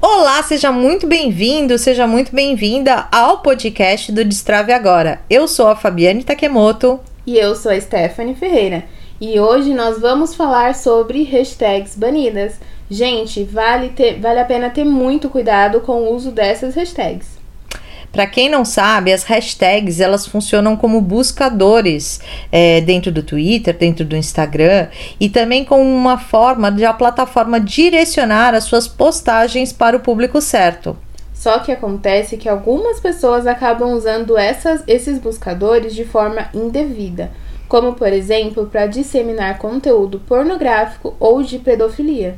Olá, seja muito bem-vindo, seja muito bem-vinda ao podcast do Destrave Agora. Eu sou a Fabiane Takemoto. E eu sou a Stephanie Ferreira. E hoje nós vamos falar sobre hashtags banidas. Gente, vale, ter, vale a pena ter muito cuidado com o uso dessas hashtags. Para quem não sabe, as hashtags elas funcionam como buscadores é, dentro do Twitter, dentro do Instagram e também como uma forma de a plataforma direcionar as suas postagens para o público certo. Só que acontece que algumas pessoas acabam usando essas, esses buscadores de forma indevida como por exemplo para disseminar conteúdo pornográfico ou de pedofilia.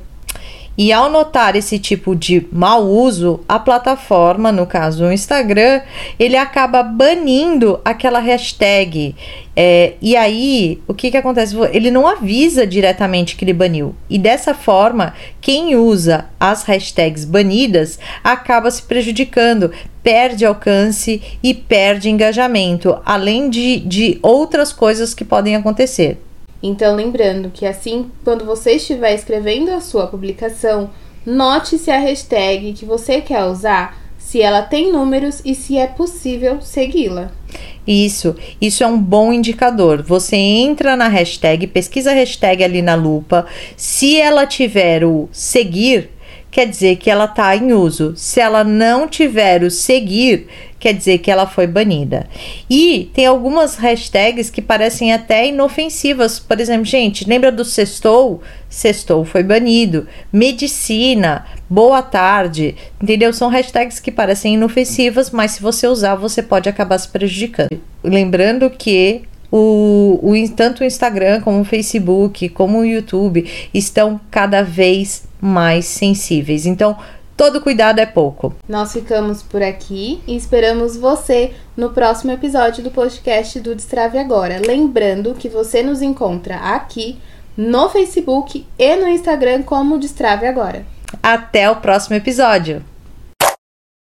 E ao notar esse tipo de mau uso, a plataforma, no caso o Instagram, ele acaba banindo aquela hashtag. É, e aí, o que, que acontece? Ele não avisa diretamente que ele baniu. E dessa forma, quem usa as hashtags banidas acaba se prejudicando, perde alcance e perde engajamento, além de, de outras coisas que podem acontecer. Então, lembrando que assim, quando você estiver escrevendo a sua publicação, note se a hashtag que você quer usar, se ela tem números e se é possível segui-la. Isso, isso é um bom indicador. Você entra na hashtag, pesquisa a hashtag ali na lupa. Se ela tiver o seguir, quer dizer que ela está em uso. Se ela não tiver o seguir, quer dizer que ela foi banida. E tem algumas hashtags que parecem até inofensivas. Por exemplo, gente, lembra do sextou? Sextou foi banido. Medicina, boa tarde, entendeu? São hashtags que parecem inofensivas, mas se você usar, você pode acabar se prejudicando. Lembrando que o, o, tanto o Instagram como o Facebook, como o YouTube estão cada vez mais sensíveis. Então, todo cuidado é pouco. Nós ficamos por aqui e esperamos você no próximo episódio do podcast do Destrave Agora. Lembrando que você nos encontra aqui no Facebook e no Instagram como Destrave Agora. Até o próximo episódio!